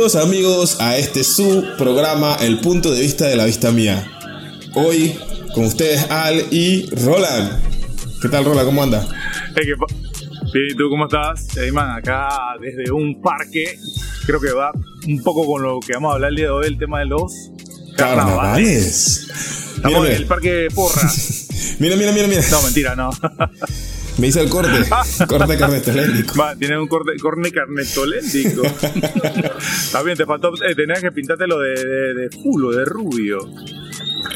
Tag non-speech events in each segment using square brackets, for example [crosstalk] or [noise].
Bienvenidos amigos a este su programa El punto de vista de la vista mía. Hoy con ustedes Al y Roland. ¿Qué tal Roland? ¿Cómo anda? Hey, ¿qué pa- Bien, ¿y tú cómo estás? Hey, man, acá desde un parque, creo que va un poco con lo que vamos a hablar el día de hoy, el tema de los carnavales. Carnavales. Estamos en el parque Porra. [laughs] mira, mira, mira, mira. No, mentira, no. [laughs] Me hice el corte. Corte carnestoléndico. Va, tienes un corte, corne carnetoléndico. [laughs] Está bien, te faltó, eh, tenías que pintártelo de, de, de fulo, de rubio.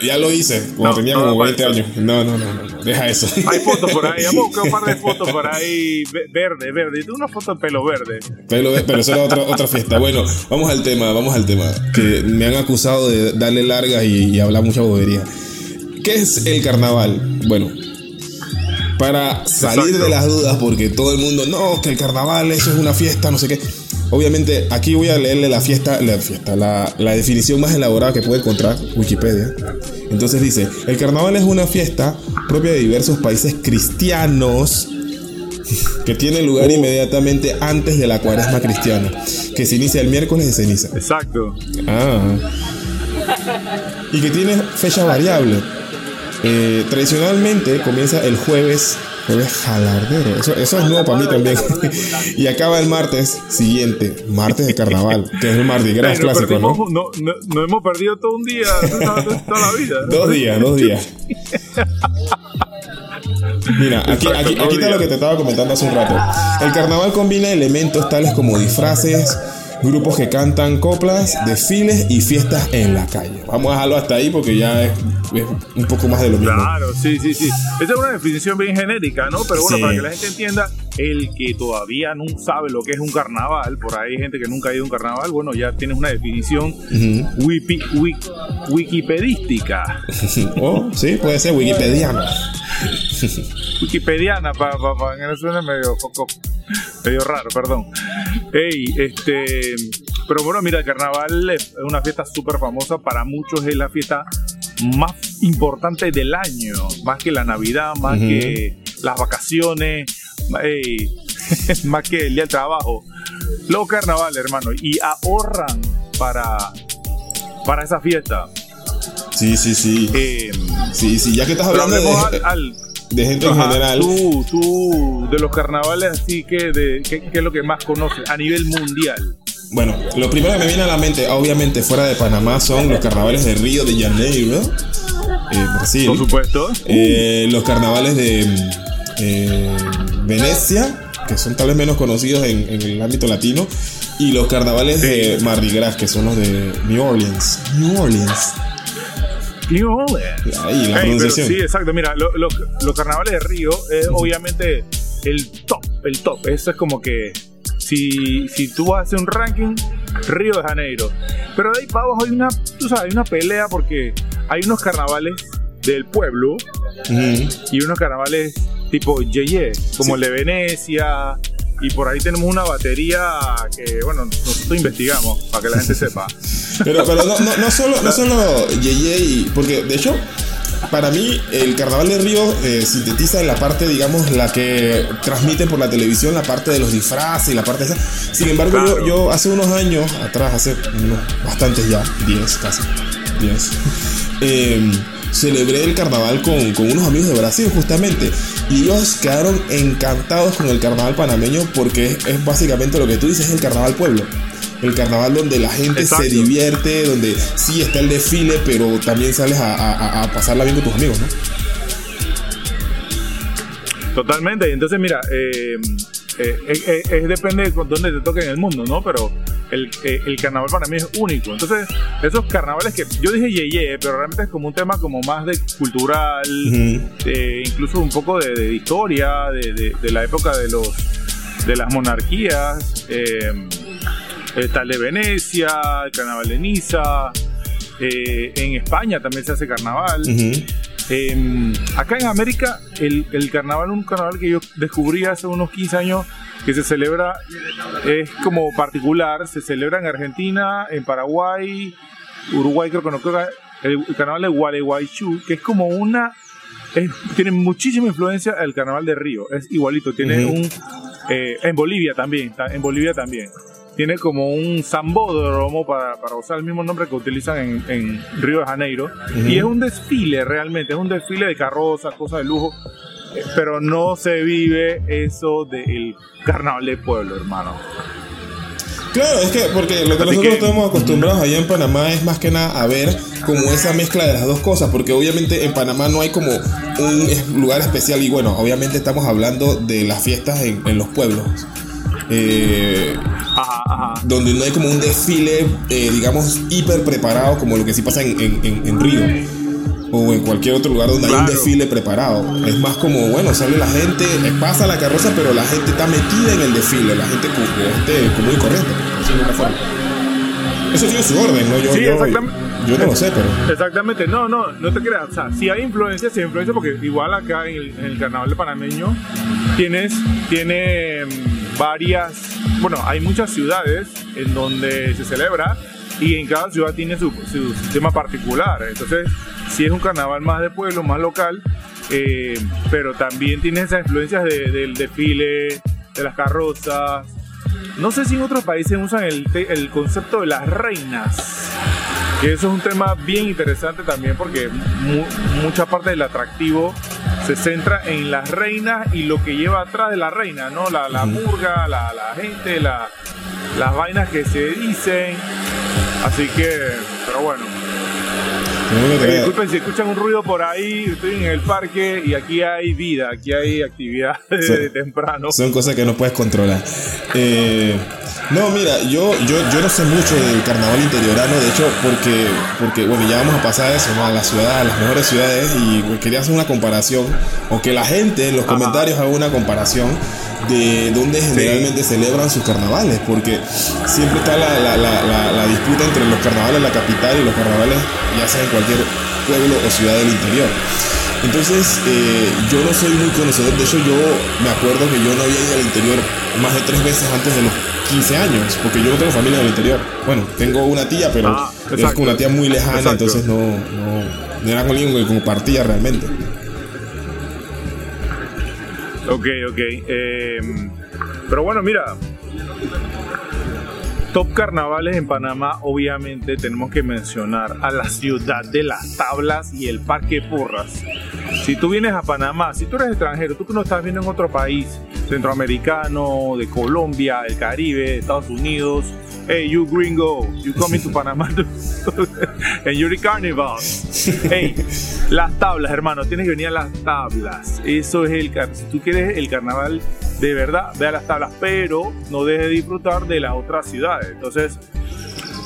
Ya lo hice cuando No, tenía no, como no, 20 no. años. No, no, no, no, Deja eso. Hay fotos por ahí, vamos a buscar un par de fotos por ahí, ve- verde, verde. Y tú una foto de pelo verde. Pero, pero eso era otra, otra fiesta. Bueno, vamos al tema, vamos al tema. Que me han acusado de darle largas y, y hablar mucha bobería. ¿Qué es el carnaval? Bueno, para salir Exacto. de las dudas, porque todo el mundo, no, que el carnaval eso es una fiesta, no sé qué. Obviamente, aquí voy a leerle la fiesta, la fiesta, la, la definición más elaborada que puede encontrar Wikipedia. Entonces dice, el carnaval es una fiesta propia de diversos países cristianos [laughs] que tiene lugar inmediatamente antes de la cuaresma cristiana, que se inicia el miércoles de ceniza. Exacto. Ah. Y que tiene fecha variable. Eh, tradicionalmente comienza el jueves, jueves jalardero. Eso, eso es nuevo para mí también. [laughs] y acaba el martes siguiente, martes de carnaval, que es el Mardi Gras clásico, ¿no? no, no, no hemos perdido todo un día, [laughs] toda, toda la vida. ¿no? Dos días, dos días. Mira, aquí, aquí, está lo que te estaba comentando hace un rato. El carnaval combina elementos tales como disfraces, grupos que cantan coplas, desfiles y fiestas en la calle. Vamos a dejarlo hasta ahí porque ya es, es un poco más de lo mismo. Claro, sí, sí, sí. Esa es una definición bien genérica, ¿no? Pero bueno, Sí. para que la gente entienda, el que todavía no sabe lo que es un carnaval, por ahí hay gente que nunca ha ido a un carnaval, bueno, ya tienes una definición wikipedística, [laughs] Oh, sí, puede ser wikipediano. wikipediana, para pa, pa, que no suene medio, poco- medio raro, perdón. Ey, este... Pero bueno, mira, el carnaval es una fiesta súper famosa, para muchos es la fiesta más importante del año, más que la Navidad, más que las vacaciones, ey, [laughs] más que el día del trabajo. Los carnavales, hermano, y ahorran para, para esa fiesta. Sí, sí, sí. Eh, Sí, sí, ya que estás hablando de, al, al- de gente en general. tú, tú, de los carnavales, así que, de, ¿qué, qué es lo que más conoces a nivel mundial? Bueno, lo primero que me viene a la mente, obviamente fuera de Panamá, son los carnavales de Río de Janeiro, eh, Brasil. Por supuesto. Eh, los carnavales de eh, Venecia, que son tal vez menos conocidos en, en el ámbito latino, y los carnavales de Mardi Gras, que son los de New Orleans. New Orleans. New Orleans. Ahí, la pronunciación. sí, exacto. Mira, lo- lo- los carnavales de Río es obviamente el top, el top. Eso es como que si, si tú vas a hacer un ranking, Río de Janeiro. Pero de ahí para abajo hay una, tú sabes, hay una pelea porque hay unos carnavales del pueblo y unos carnavales tipo Yeye, como el de Venecia. Y por ahí tenemos una batería que, bueno, nosotros investigamos para que la gente sepa. [laughs] Pero, pero no, no, no solo, no solo Yeye, porque de hecho, para mí el Carnaval de Río eh, sintetiza en la parte, digamos, la que transmiten por la televisión, la parte de los disfraces y la parte esa. Sin embargo, yo, yo hace unos años atrás, hace unos bastantes ya, 10 casi, 10, [laughs] eh, celebré el carnaval con, con unos amigos de Brasil justamente. Y ellos quedaron encantados con el carnaval panameño porque es, es básicamente lo que tú dices, es el carnaval pueblo. El carnaval donde la gente Exacto. se divierte, donde sí está el desfile, pero también sales a, a- a pasarla bien con tus amigos, ¿no? Totalmente, y entonces mira, eh, eh, eh, eh, eh, depende de dónde te toque en el mundo, ¿no? Pero el, el carnaval para mí es único. Entonces, esos carnavales que yo dije yeye, pero realmente es como un tema como más de cultural, eh, incluso un poco de, de historia, de, de- de la época de los de las monarquías, eh, está el de Venecia, el carnaval de Niza, eh, en España también se hace carnaval. Eh, acá en América, el, el carnaval, un carnaval que yo descubrí hace unos 15 años, que se celebra, es como particular, se celebra en Argentina, en Paraguay, Uruguay, creo que no creo que el, el carnaval de Gualeguaychú, que es como una, es- tiene muchísima influencia el carnaval de Río, es igualito, tiene un, eh, en Bolivia también, ta- en Bolivia también. tiene como un sambódromo para, para usar el mismo nombre que utilizan en, en Río de Janeiro. Y es un desfile realmente, es un desfile de carrozas, cosas de lujo. Pero no se vive eso del carnaval de pueblo, hermano. Claro, es que porque lo que Así nosotros que- estamos acostumbrados allá en Panamá es más que nada a ver como esa mezcla de las dos cosas, porque obviamente en Panamá no hay como un lugar especial y bueno, obviamente estamos hablando de las fiestas en, en los pueblos. Eh, Ajá, ajá. donde no hay como un desfile, eh, digamos, hiper preparado como lo que sí pasa en, en- en- en Río o en cualquier otro lugar donde hay un desfile preparado. Es más como, bueno, sale la gente, eh, pasa la carroza, pero la gente está metida en el desfile, la gente este, común y corriente, por decirlo de una forma. Eso tiene su orden, ¿no? Yo, Sí, yo, exactamente. yo no lo sé, pero... Exactamente, no, no, no te creas. O sea, si hay influencia, sí hay influencia, porque igual acá en el, en el carnaval de panameño tienes, tiene mm, varias, bueno, hay muchas ciudades en donde se celebra y en cada ciudad tiene su, su sistema particular. Entonces, si es un carnaval más de pueblo, más local, eh, pero también tiene esas influencias de- del desfile, de las carrozas. No sé si en otros países usan el, el concepto de las reinas. Que eso es un tema bien interesante también porque mu- mucha parte del atractivo se centra en las reinas y lo que lleva atrás de la reina, ¿no? La, la murga, la, la gente, la- las vainas que se dicen. Así que, pero bueno. Eh, disculpen si escuchan un ruido por ahí, estoy en el parque y aquí hay vida, aquí hay actividad [laughs] de temprano. Son cosas que no puedes controlar. Eh, no, mira, yo, yo, yo no sé mucho del carnaval interiorano, de hecho, porque, porque bueno, ya vamos a pasar a eso, ¿no? a las ciudades, a las mejores ciudades, y quería hacer una comparación, o que la gente en los Ajá. comentarios haga una comparación de dónde generalmente celebran sus carnavales, porque siempre está la, la, la, la, la disputa entre los carnavales de la capital y los carnavales, ya sea en cualquier pueblo o ciudad del interior. Entonces, eh, yo no soy muy conocedor. De hecho, yo me acuerdo que yo no había ido al interior más de tres veces antes de los 15 años, porque yo no tengo familia en el interior. Bueno, tengo una tía, pero Ah, es exacto. una tía muy lejana, Exacto. entonces no, no, no era con que compartía realmente. Ok, ok. eh, pero bueno, mira. Top carnavales en Panamá, obviamente tenemos que mencionar a la ciudad de las tablas y el Parque Porras. Si tú vienes a Panamá, si tú eres extranjero, tú que no estás viendo en otro país, centroamericano, de Colombia, del Caribe, de Estados Unidos, hey, you gringo, you coming to [laughs] and you're the carnival. Hey, las tablas, hermano, tienes que venir a las tablas. Eso es el car- si tú quieres el carnaval de verdad, ve a las tablas, pero no dejes de disfrutar de las otras ciudades. Entonces,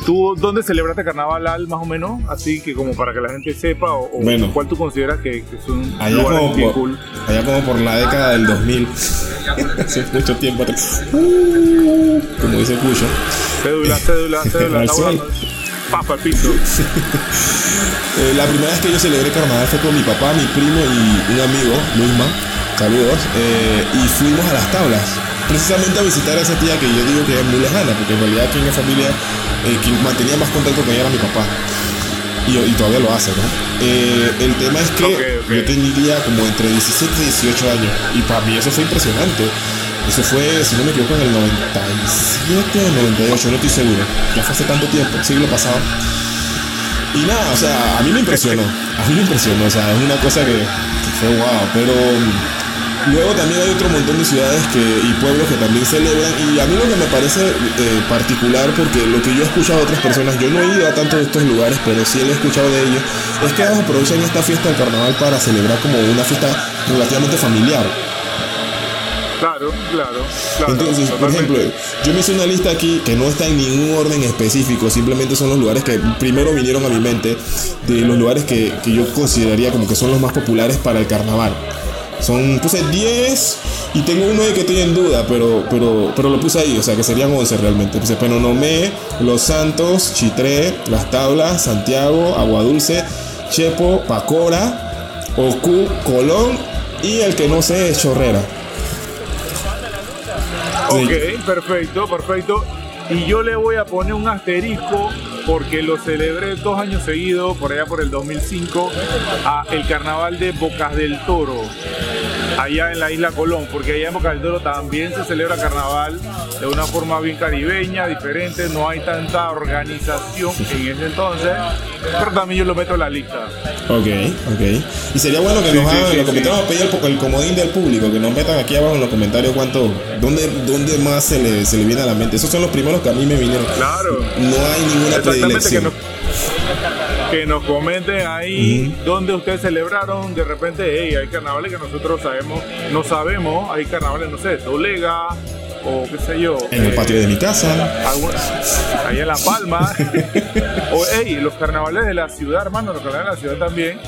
¿tú dónde celebraste carnaval al más o menos? Así que como para que la gente sepa o, o Bueno. cuál tú consideras que, que son Allá lugares bien cool. Allá como por la década del 2000, hace [laughs] mucho tiempo atrás, Uh, como dice Cuyo. Cédula, [laughs] cédula, cédula. Papa al piso. [laughs] Eh, la primera vez que yo celebré carnaval fue con mi papá, mi primo y un amigo, Luisma. Saludos. eh, y fuimos a las tablas. Precisamente a visitar a esa tía que yo digo que es muy lejana, porque en realidad aquí en la familia eh, quien mantenía más contacto con ella era mi papá. Y, y todavía lo hace, ¿no? Eh, el tema es que yo tendría como entre 17 y 18 años. Y para mí eso fue impresionante. Eso fue, si no me equivoco, en el 97 o 98, no estoy seguro. Ya fue hace tanto tiempo, siglo pasado. Y nada, o sea, a mí me impresionó. A mí me impresionó, o sea, es una cosa que, que fue wow. Pero luego también hay otro montón de ciudades que, y pueblos que también celebran. Y a mí lo que me parece eh, particular, porque lo que yo he escuchado de otras personas, yo no he ido a tantos de estos lugares, pero sí lo he escuchado de ellos, es que ellos aprovechan esta fiesta del carnaval para celebrar como una fiesta relativamente familiar. Claro, claro, claro. Entonces, por ejemplo, yo me hice una lista aquí que no está en ningún orden específico, simplemente son los lugares que primero vinieron a mi mente, de los lugares que, que yo consideraría como que son los más populares para el carnaval. Son, puse 10 y tengo uno ahí que estoy en duda, pero, pero, pero lo puse ahí, o sea que serían 11 realmente. Puse Penonomé, Los Santos, Chitré, Las Tablas, Santiago, Aguadulce, Chepo, Pacora, Ocu, Colón y el que no sé es Chorrera. Ok, perfecto, perfecto. Y yo le voy a poner un asterisco porque lo celebré dos años seguidos, por allá por el 2005, a el carnaval de Bocas del Toro. Allá en la isla Colón, porque allá en Boca del Toro también se celebra carnaval de una forma bien caribeña, diferente, no hay tanta organización en ese entonces, pero también yo lo meto en la lista. Ok, ok. Y sería bueno que nos hagan, en los comentarios, pedir el, el, comodín del público, que nos metan aquí abajo en los comentarios cuánto, dónde, dónde más se le, se le viene a la mente. Esos son los primeros que a mí me vinieron. Claro. No hay ninguna predilección que nos comenten ahí dónde ustedes celebraron. De repente, hey, hay carnavales que nosotros sabemos, no sabemos. Hay carnavales, no sé, Tolega o qué sé yo. En el patio de mi casa. ahí en La Palma. [laughs] o, hey, los carnavales de la ciudad, hermano, los carnavales de la ciudad también.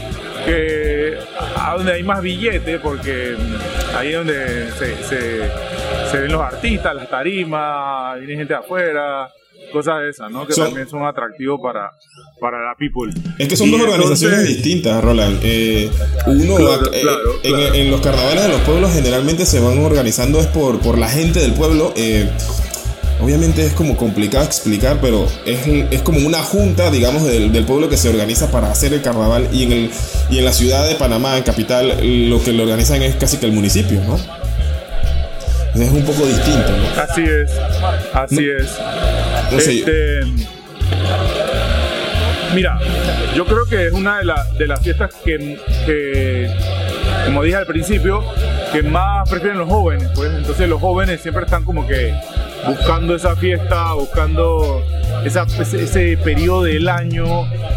Que a donde hay más billetes, porque ahí es donde se, se, se ven los artistas, las tarimas, viene gente de afuera cosas de esas, ¿no? Que también son atractivos para, para la people. Es que son dos organizaciones distintas, Roland. Eh, uno, eh, en, los carnavales de los pueblos generalmente se van organizando es por, por la gente del pueblo. Eh, obviamente es como complicado explicar, pero es, es como una junta, digamos, del, del, pueblo que se organiza para hacer el carnaval. Y en, el, y en la ciudad de Panamá, en capital, lo que lo organizan es casi que el municipio, ¿no? Es un poco distinto, ¿no? Así es, así es. Este, mira, yo creo que es una de, de las fiestas que, como dije al principio, que más prefieren los jóvenes. Pues entonces los jóvenes siempre están como que buscando esa fiesta, buscando esa, ese, periodo del año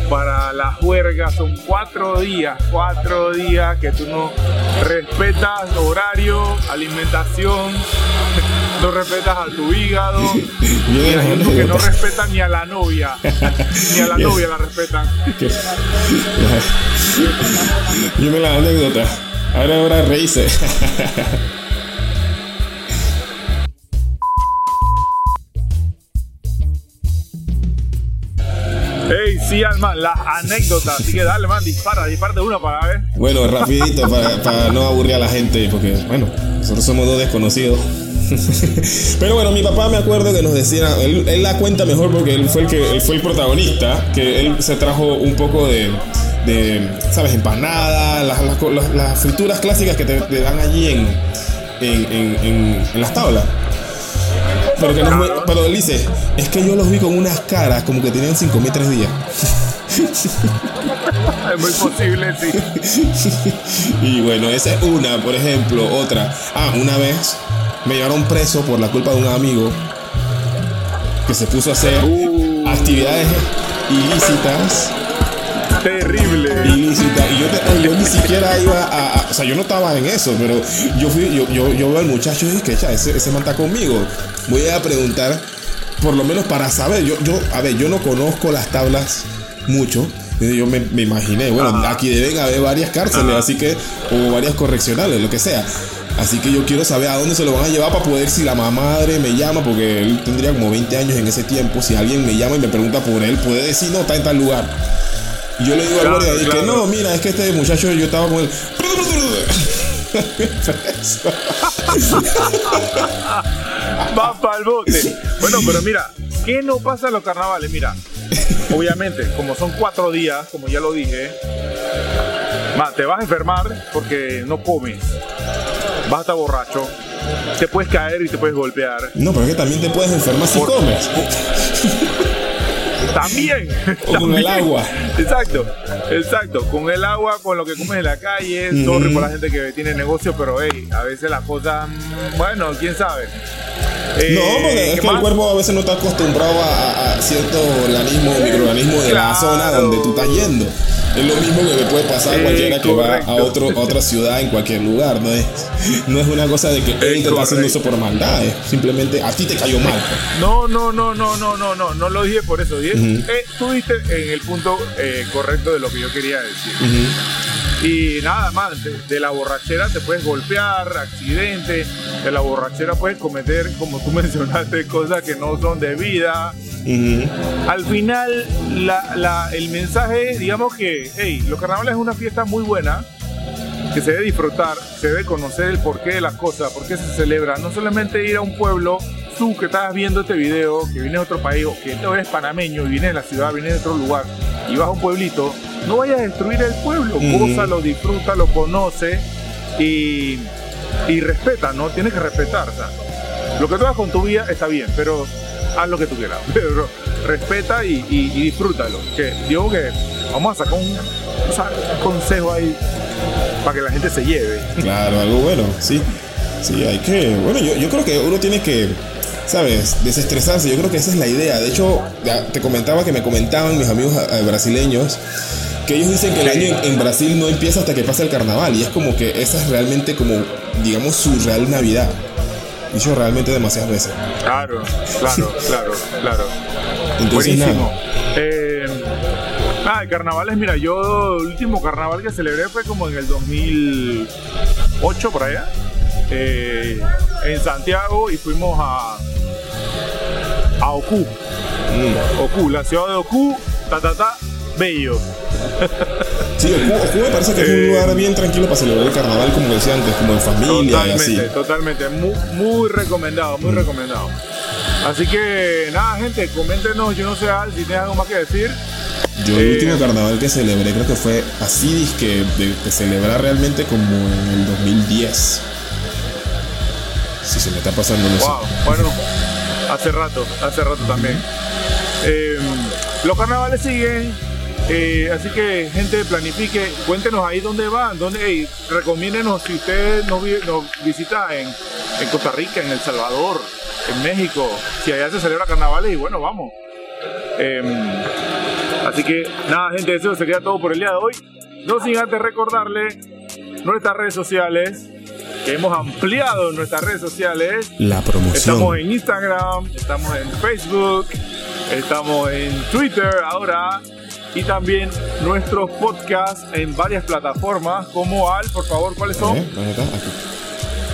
para la juerga. Son cuatro días, cuatro días que tú no respetas horario, alimentación, no respetas a tu hígado. [laughs] y hay gente que no respetan ni a la novia, ni a la [laughs] novia la respetan. [laughs] Dime la anécdota. Ahora ahora reíse. Hey, sí, Alman, las anécdotas. Así que dale, man, dispara, dispara de una para ver. Bueno, rapidito, para, no aburrir a la gente, porque, bueno, nosotros somos dos desconocidos. [laughs] Pero bueno, mi papá me acuerdo que nos decía, él, la cuenta mejor porque él fue el que él fue el protagonista, que él se trajo un poco de, de ¿sabes? Empanada, las, frituras clásicas que te, dan allí en, en, las tablas. Pero, él dice, es que yo los vi con unas caras como que tenían 5.003 días. [laughs] es muy posible, sí. [laughs] y bueno, esa es una, por ejemplo. Otra. Ah, una vez me llevaron preso por la culpa de un amigo que se puso a hacer uh. actividades ilícitas Terrible. Ilícita. Y yo, yo ni siquiera iba a, O sea, yo no estaba en eso, pero yo fui, yo, yo, yo veo al muchacho y dije, que ese, ese man está conmigo. Voy a preguntar, por lo menos para saber. Yo, yo, a ver, yo no conozco las tablas mucho. Yo me, me imaginé, bueno, aquí deben haber varias cárceles, así que, o varias correccionales, lo que sea. Así que yo quiero saber a dónde se lo van a llevar para poder si la madre me llama, porque él tendría como 20 años en ese tiempo. Si alguien me llama y me pregunta por él, puede decir, no, está en tal lugar. Y yo le digo al guardia que no, mira, es que este muchacho yo estaba con él. [laughs] Va para el bote. Bueno, pero mira, ¿qué no pasa en los carnavales? Mira, obviamente, como son cuatro días, como ya lo dije, te vas a enfermar porque no comes. Vas a estar borracho. Te puedes caer y te puedes golpear. No, pero es que también te puedes enfermar si comes. [laughs] También. con el agua. Exacto, exacto. Con el agua, con lo que comes en la calle. Sorry por la gente que tiene negocio, pero hey, a veces las cosas, mm, bueno, quién sabe. No, porque eh, es que el cuerpo a veces no está acostumbrado a, cierto organismo, microorganismo de la zona donde tú estás yendo. Es lo mismo que le puede pasar a cualquiera que va a, otro, otra ciudad en cualquier lugar. No es, no es una cosa de que él te está haciendo eso por maldad. simplemente a ti te cayó mal. No, no, no, no, no, no, no. No lo dije por eso. Dije, eh, tú diste en el punto eh, correcto de lo que yo quería decir. Y nada más, de, la borrachera te puedes golpear, accidente, de la borrachera puedes cometer, como tú [laughs] mencionaste, cosas que no son debidas. Al final, el mensaje, digamos que, hey, los carnavales es una fiesta muy buena, que se debe disfrutar, se debe conocer el porqué de las cosas, por qué se celebra. No solamente ir a un pueblo, tú que estás viendo este video, que vienes de otro país, o que tú eres panameño y vienes de la ciudad, vienes de otro lugar, y vas a un pueblito, no vayas a destruir el pueblo, uh lo disfruta, lo conoce y y respeta, ¿no? Tienes que respetar, lo que tú hagas con tu vida está bien, pero haz lo que tú quieras, [laughs] pero respeta y, y, y disfrútalo. Que digo que vamos a sacar un, un consejo ahí para que la gente se lleve. Claro, algo bueno, sí. Sí, hay que. Bueno, yo, yo creo que uno tiene que, ¿sabes? Desestresarse. Yo creo que esa es la idea. De hecho, ya te comentaba que me comentaban mis amigos eh, brasileños que ellos dicen que el año en, en Brasil no empieza hasta que pasa el carnaval. Y es como que esa es realmente como, digamos, su real Navidad. Dicho realmente demasiadas veces. Claro, claro, [laughs] claro, claro. Entonces, Buenísimo. nada. Eh, ah, carnavales, mira, yo el último carnaval que celebré fue como en el 2008 por allá, eh, en Santiago y fuimos a a Oku, Mm. Oku, la ciudad de Oku, ta ta ta, bello. Sí, me parece que es un Eh, lugar bien tranquilo para celebrar el carnaval, como decía antes, como en familia y así. Totalmente, totalmente. Muy, muy recomendado, muy recomendado. Así que nada, gente, coméntenos, yo no sé Al, si tienes algo más que decir. Yo el Eh, último carnaval que celebré creo que fue así, que de, de celebrar realmente como en el 2010. Si se me está pasando, no sé. Wow, bueno, hace rato, hace rato también. Eh, los carnavales siguen, eh, así que gente planifique, cuéntenos ahí dónde van, dónde, hey, recomiéndenos si usted nos, vi- nos visita en, en Costa Rica, en El Salvador, en México, si allá se celebra carnavales y bueno, vamos. Eh, así que nada, gente, eso sería todo por el día de hoy. No sin antes recordarle nuestras redes sociales, que hemos ampliado nuestras redes sociales. La promoción. Estamos en Instagram, estamos en Facebook, estamos en Twitter ahora y también nuestros podcasts en varias plataformas como Al, por favor, ¿cuáles son? ¿Dónde está? Aquí.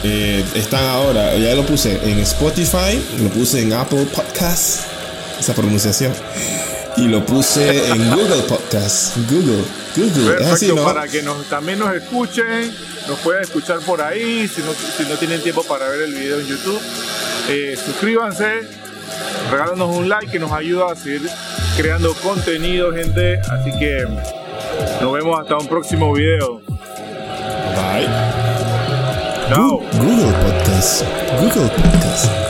Eh, están ahora, ya lo puse en Spotify, lo puse en Apple Podcasts, esa pronunciación, y lo puse en [laughs] Google Podcasts. Google, Google, es Perfecto, así, ¿no? para que nos, también nos escuchen, nos puedan escuchar por ahí, si no, si no tienen tiempo para ver el video en YouTube. Eh, suscríbanse, regálanos un like que nos ayuda a seguir creando contenido, gente. Así que nos vemos hasta un próximo video. Bye. Chao. Google Podcasts. Google Podcasts.